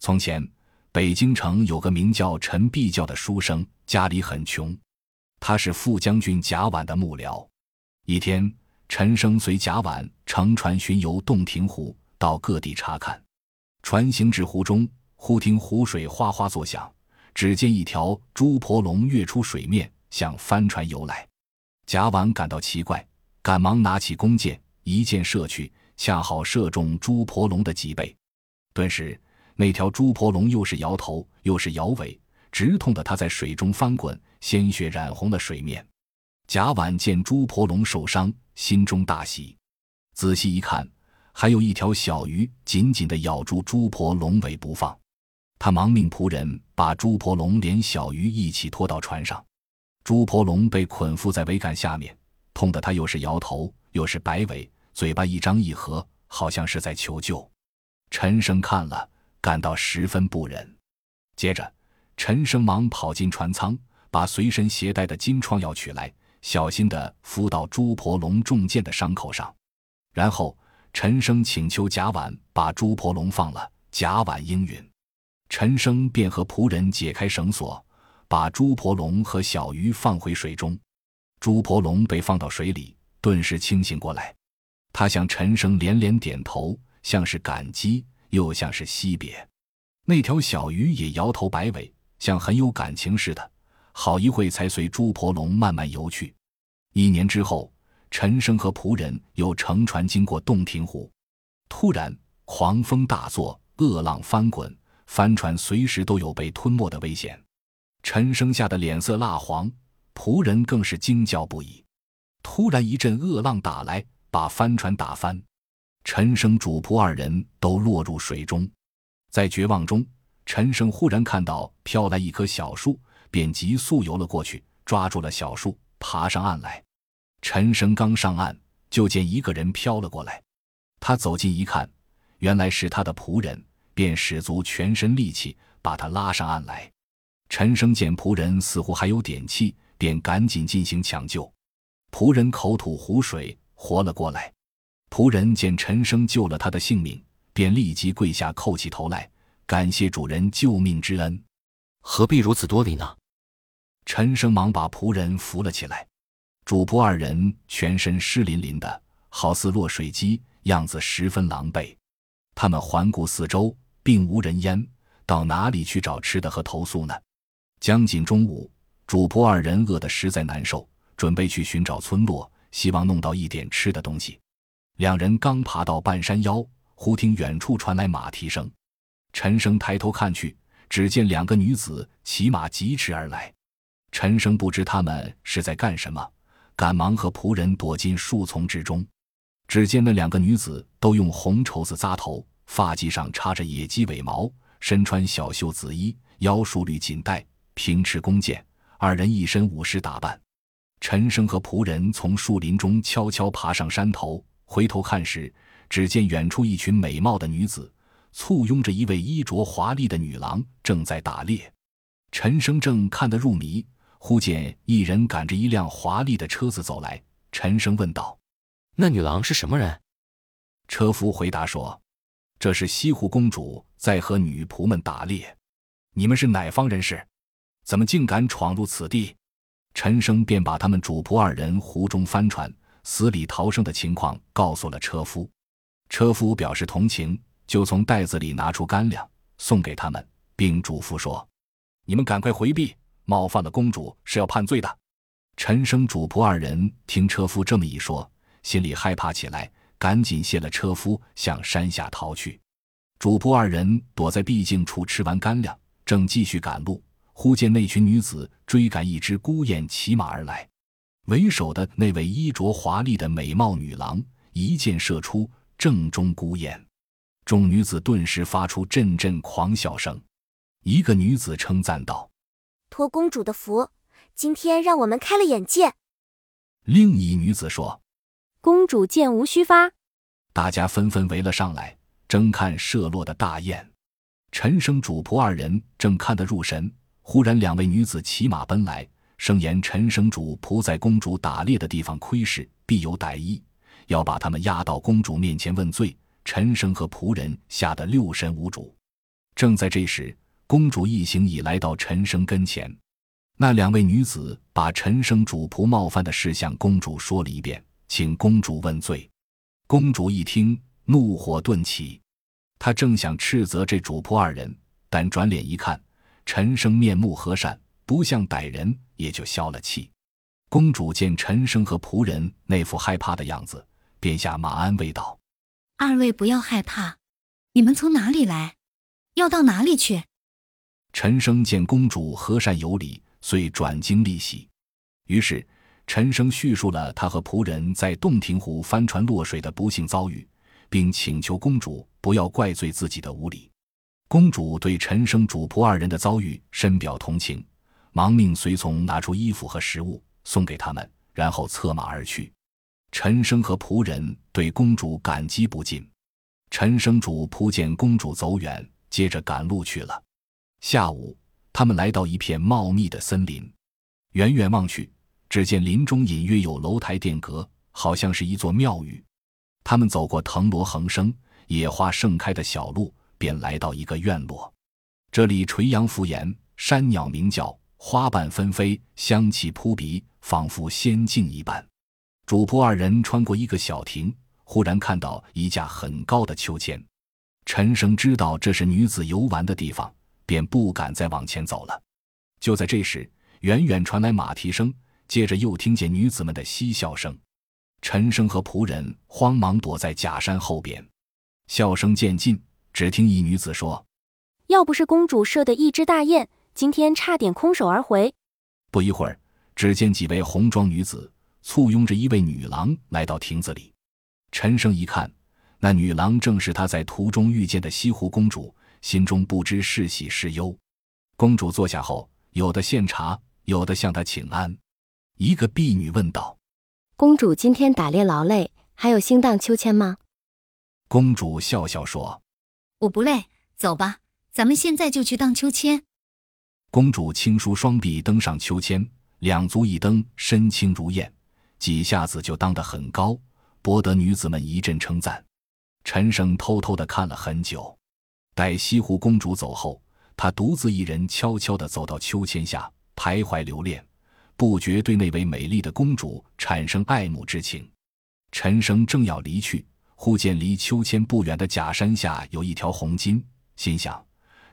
从前，北京城有个名叫陈必教的书生，家里很穷，他是副将军贾婉的幕僚。一天，陈生随贾婉乘船巡游洞庭湖，到各地查看。船行至湖中，忽听湖水哗哗作响，只见一条猪婆龙跃出水面，向帆船游来。贾婉感到奇怪，赶忙拿起弓箭，一箭射去。恰好射中猪婆龙的脊背，顿时那条猪婆龙又是摇头又是摇尾，直痛的他在水中翻滚，鲜血染红了水面。贾婉见朱婆龙受伤，心中大喜，仔细一看，还有一条小鱼紧紧地咬住猪婆龙尾不放。他忙命仆人把猪婆龙连小鱼一起拖到船上。猪婆龙被捆缚在桅杆下面，痛得他又是摇头又是摆尾。嘴巴一张一合，好像是在求救。陈生看了，感到十分不忍。接着，陈生忙跑进船舱，把随身携带的金疮药取来，小心地敷到朱婆龙中箭的伤口上。然后，陈生请求贾婉把朱婆龙放了。贾婉应允。陈生便和仆人解开绳索，把朱婆龙和小鱼放回水中。朱婆龙被放到水里，顿时清醒过来。他向陈生连连点头，像是感激，又像是惜别。那条小鱼也摇头摆尾，像很有感情似的。好一会才随朱婆龙慢慢游去。一年之后，陈生和仆人又乘船经过洞庭湖，突然狂风大作，恶浪翻滚，帆船随时都有被吞没的危险。陈生吓得脸色蜡黄，仆人更是惊叫不已。突然一阵恶浪打来。把帆船打翻，陈生主仆二人都落入水中。在绝望中，陈生忽然看到飘来一棵小树，便急速游了过去，抓住了小树，爬上岸来。陈生刚上岸，就见一个人飘了过来。他走近一看，原来是他的仆人，便使足全身力气把他拉上岸来。陈生见仆人似乎还有点气，便赶紧进行抢救。仆人口吐湖水。活了过来，仆人见陈生救了他的性命，便立即跪下叩起头来，感谢主人救命之恩。何必如此多礼呢？陈生忙把仆人扶了起来，主仆二人全身湿淋淋的，好似落水鸡，样子十分狼狈。他们环顾四周，并无人烟，到哪里去找吃的和投宿呢？将近中午，主仆二人饿得实在难受，准备去寻找村落。希望弄到一点吃的东西。两人刚爬到半山腰，忽听远处传来马蹄声。陈生抬头看去，只见两个女子骑马疾驰而来。陈生不知他们是在干什么，赶忙和仆人躲进树丛之中。只见那两个女子都用红绸子扎头，发髻上插着野鸡尾毛，身穿小袖紫衣，腰束绿锦带，平持弓箭。二人一身武士打扮。陈生和仆人从树林中悄悄爬上山头，回头看时，只见远处一群美貌的女子簇拥着一位衣着华丽的女郎，正在打猎。陈生正看得入迷，忽见一人赶着一辆华丽的车子走来。陈生问道：“那女郎是什么人？”车夫回答说：“这是西湖公主在和女仆们打猎。你们是哪方人士？怎么竟敢闯入此地？”陈生便把他们主仆二人湖中翻船、死里逃生的情况告诉了车夫。车夫表示同情，就从袋子里拿出干粮送给他们，并嘱咐说：“你们赶快回避，冒犯了公主是要判罪的。”陈生主仆二人听车夫这么一说，心里害怕起来，赶紧谢了车夫，向山下逃去。主仆二人躲在僻静处吃完干粮，正继续赶路。忽见那群女子追赶一只孤雁骑马而来，为首的那位衣着华丽的美貌女郎一箭射出，正中孤雁。众女子顿时发出阵阵狂笑声。一个女子称赞道：“托公主的福，今天让我们开了眼界。”另一女子说：“公主箭无虚发。”大家纷纷围了上来，争看射落的大雁。陈生主仆二人正看得入神。忽然，两位女子骑马奔来，声言陈生主仆在公主打猎的地方窥视，必有歹意，要把他们押到公主面前问罪。陈生和仆人吓得六神无主。正在这时，公主一行已来到陈生跟前。那两位女子把陈生主仆冒犯的事向公主说了一遍，请公主问罪。公主一听，怒火顿起，她正想斥责这主仆二人，但转脸一看，陈生面目和善，不像歹人，也就消了气。公主见陈生和仆人那副害怕的样子，便下马安慰道：“二位不要害怕，你们从哪里来？要到哪里去？”陈生见公主和善有礼。遂转惊厉喜，于是陈生叙述了他和仆人在洞庭湖帆船落水的不幸遭遇，并请求公主不要怪罪自己的无礼。公主对陈生主仆二人的遭遇深表同情，忙命随从拿出衣服和食物送给他们，然后策马而去。陈生和仆人对公主感激不尽。陈生主仆见公主走远，接着赶路去了。下午。他们来到一片茂密的森林，远远望去，只见林中隐约有楼台殿阁，好像是一座庙宇。他们走过藤萝横生、野花盛开的小路，便来到一个院落。这里垂杨扶檐，山鸟鸣叫，花瓣纷飞，香气扑鼻，仿佛仙境一般。主仆二人穿过一个小亭，忽然看到一架很高的秋千。陈生知道这是女子游玩的地方。便不敢再往前走了。就在这时，远远传来马蹄声，接着又听见女子们的嬉笑声。陈生和仆人慌忙躲在假山后边。笑声渐近，只听一女子说：“要不是公主设的一只大宴，今天差点空手而回。”不一会儿，只见几位红装女子簇拥着一位女郎来到亭子里。陈生一看，那女郎正是他在途中遇见的西湖公主。心中不知是喜是忧。公主坐下后，有的献茶，有的向她请安。一个婢女问道：“公主今天打猎劳累，还有心荡秋千吗？”公主笑笑说：“我不累，走吧，咱们现在就去荡秋千。”公主轻舒双臂登上秋千，两足一蹬，身轻如燕，几下子就荡得很高，博得女子们一阵称赞。陈生偷偷的看了很久。待西湖公主走后，他独自一人悄悄地走到秋千下，徘徊留恋，不觉对那位美丽的公主产生爱慕之情。陈生正要离去，忽见离秋千不远的假山下有一条红巾，心想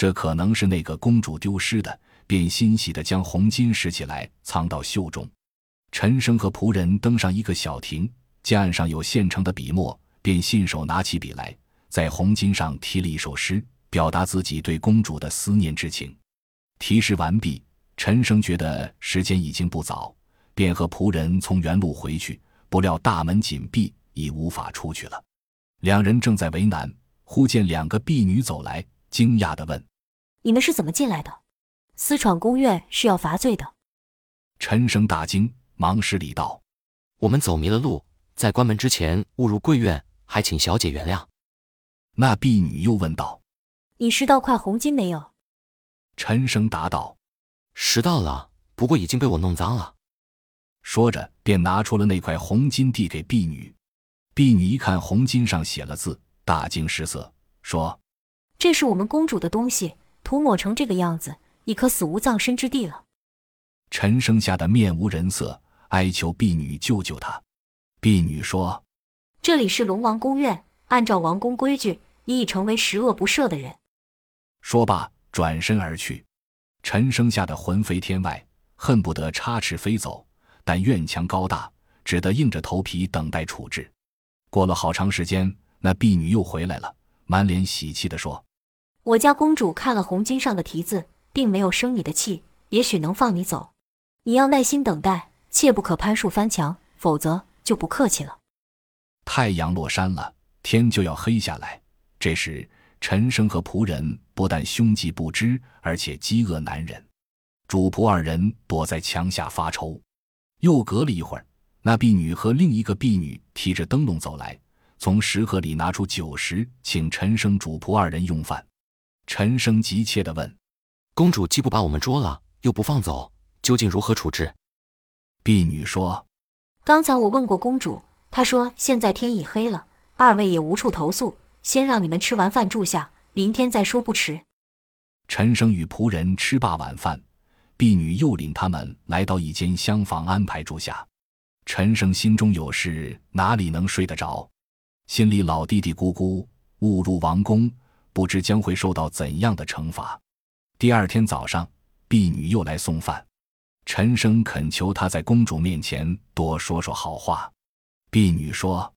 这可能是那个公主丢失的，便欣喜地将红巾拾起来藏到袖中。陈生和仆人登上一个小亭，见岸上有现成的笔墨，便信手拿起笔来。在红巾上题了一首诗，表达自己对公主的思念之情。题诗完毕，陈生觉得时间已经不早，便和仆人从原路回去。不料大门紧闭，已无法出去了。两人正在为难，忽见两个婢女走来，惊讶地问：“你们是怎么进来的？私闯宫院是要罚罪的。”陈生大惊，忙施礼道：“我们走迷了路，在关门之前误入贵院，还请小姐原谅。”那婢女又问道：“你拾到块红巾没有？”陈生答道：“拾到了，不过已经被我弄脏了。”说着，便拿出了那块红巾递给婢女。婢女一看红巾上写了字，大惊失色，说：“这是我们公主的东西，涂抹成这个样子，已可死无葬身之地了。”陈生吓得面无人色，哀求婢女救救他。婢女说：“这里是龙王宫院，按照王宫规矩。”你已成为十恶不赦的人。说罢，转身而去。陈生吓得魂飞天外，恨不得插翅飞走，但院墙高大，只得硬着头皮等待处置。过了好长时间，那婢女又回来了，满脸喜气地说：“我家公主看了红巾上的题字，并没有生你的气，也许能放你走。你要耐心等待，切不可攀树翻墙，否则就不客气了。”太阳落山了，天就要黑下来。这时，陈生和仆人不但凶吉不知，而且饥饿难忍。主仆二人躲在墙下发愁。又隔了一会儿，那婢女和另一个婢女提着灯笼走来，从食盒里拿出酒食，请陈生主仆二人用饭。陈生急切地问：“公主既不把我们捉了，又不放走，究竟如何处置？”婢女说：“刚才我问过公主，她说现在天已黑了，二位也无处投宿。”先让你们吃完饭住下，明天再说不迟。陈生与仆人吃罢晚饭，婢女又领他们来到一间厢房安排住下。陈生心中有事，哪里能睡得着？心里老嘀嘀咕咕，误入王宫，不知将会受到怎样的惩罚。第二天早上，婢女又来送饭，陈生恳求她在公主面前多说说好话。婢女说：“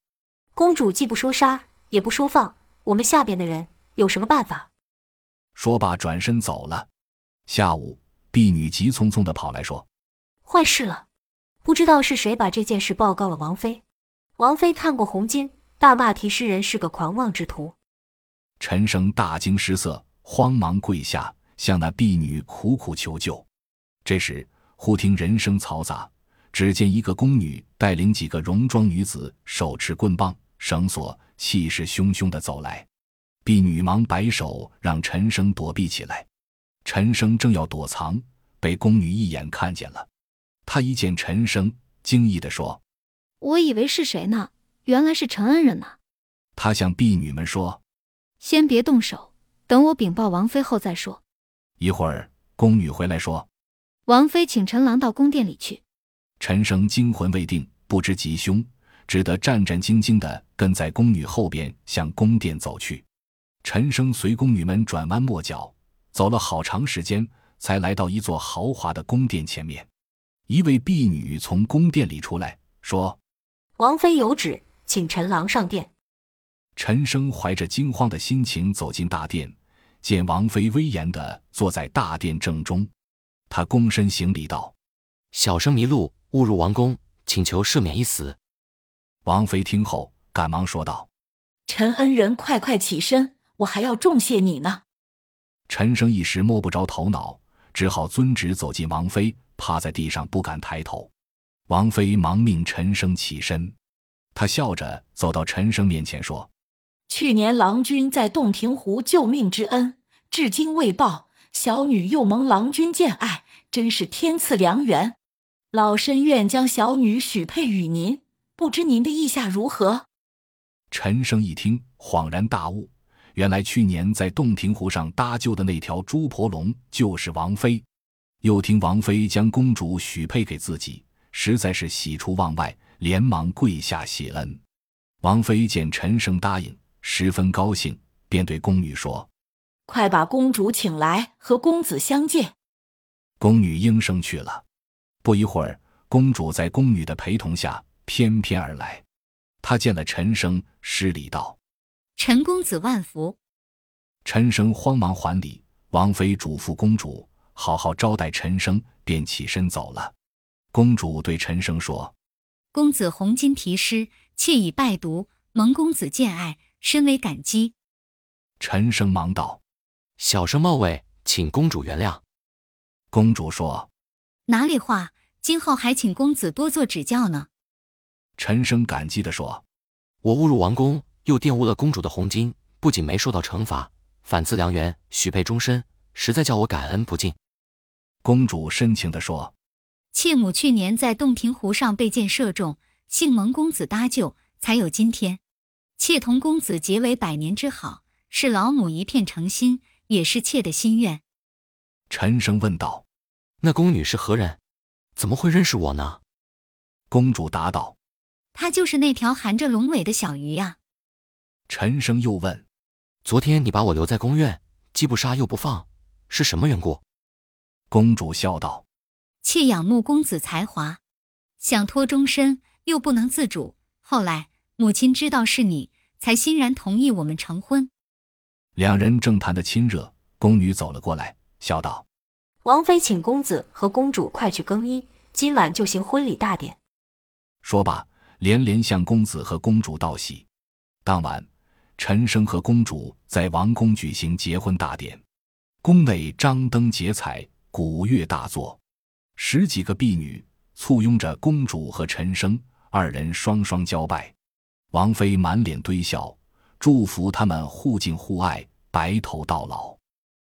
公主既不说杀，也不说放，我们下边的人有什么办法？”说罢，转身走了。下午，婢女急匆匆的跑来说：“坏事了！不知道是谁把这件事报告了王妃。王妃看过红巾，大骂提诗人是个狂妄之徒。”陈生大惊失色，慌忙跪下，向那婢女苦苦求救。这时，忽听人声嘈杂，只见一个宫女带领几个戎装女子，手持棍棒、绳索，气势汹汹的走来。婢女忙摆手，让陈生躲避起来。陈生正要躲藏，被宫女一眼看见了。他一见陈生，惊异地说：“我以为是谁呢？原来是陈恩人呐！”他向婢女们说：“先别动手，等我禀报王妃后再说。”一会儿，宫女回来说：“王妃请陈郎到宫殿里去。”陈生惊魂未定，不知吉凶，只得战战兢兢地跟在宫女后边向宫殿走去。陈生随宫女们转弯抹角，走了好长时间，才来到一座豪华的宫殿前面。一位婢女从宫殿里出来，说：“王妃有旨，请陈郎上殿。”陈生怀着惊慌的心情走进大殿，见王妃威严地坐在大殿正中，他躬身行礼道：“小生迷路，误入王宫，请求赦免一死。”王妃听后，赶忙说道：“陈恩人，快快起身！”我还要重谢你呢。陈生一时摸不着头脑，只好遵旨走进王妃，趴在地上不敢抬头。王妃忙命陈生起身，他笑着走到陈生面前说：“去年郎君在洞庭湖救命之恩，至今未报，小女又蒙郎君见爱，真是天赐良缘。老身愿将小女许配与您，不知您的意下如何？”陈生一听，恍然大悟。原来去年在洞庭湖上搭救的那条猪婆龙就是王妃，又听王妃将公主许配给自己，实在是喜出望外，连忙跪下谢恩。王妃见陈生答应，十分高兴，便对宫女说：“快把公主请来，和公子相见。”宫女应声去了。不一会儿，公主在宫女的陪同下翩翩而来。她见了陈生，施礼道。陈公子万福。陈生慌忙还礼，王妃嘱咐公主好好招待陈生，便起身走了。公主对陈生说：“公子红巾题诗，妾已拜读，蒙公子见爱，深为感激。”陈生忙道：“小生冒昧，请公主原谅。”公主说：“哪里话，今后还请公子多做指教呢。”陈生感激地说：“我误入王宫。”又玷污了公主的红巾，不仅没受到惩罚，反赐良缘，许配终身，实在叫我感恩不尽。公主深情地说：“妾母去年在洞庭湖上被箭射中，幸蒙公子搭救，才有今天。妾同公子结为百年之好，是老母一片诚心，也是妾的心愿。”陈生问道：“那宫女是何人？怎么会认识我呢？”公主答道：“她就是那条含着龙尾的小鱼呀。”陈生又问：“昨天你把我留在宫院，既不杀又不放，是什么缘故？”公主笑道：“妾仰慕公子才华，想托终身，又不能自主。后来母亲知道是你，才欣然同意我们成婚。”两人正谈得亲热，宫女走了过来，笑道：“王妃请公子和公主快去更衣，今晚就行婚礼大典。”说罢，连连向公子和公主道喜。当晚。陈生和公主在王宫举行结婚大典，宫内张灯结彩，鼓乐大作，十几个婢女簇拥着公主和陈生二人双双交拜。王菲满脸堆笑，祝福他们互敬互爱，白头到老。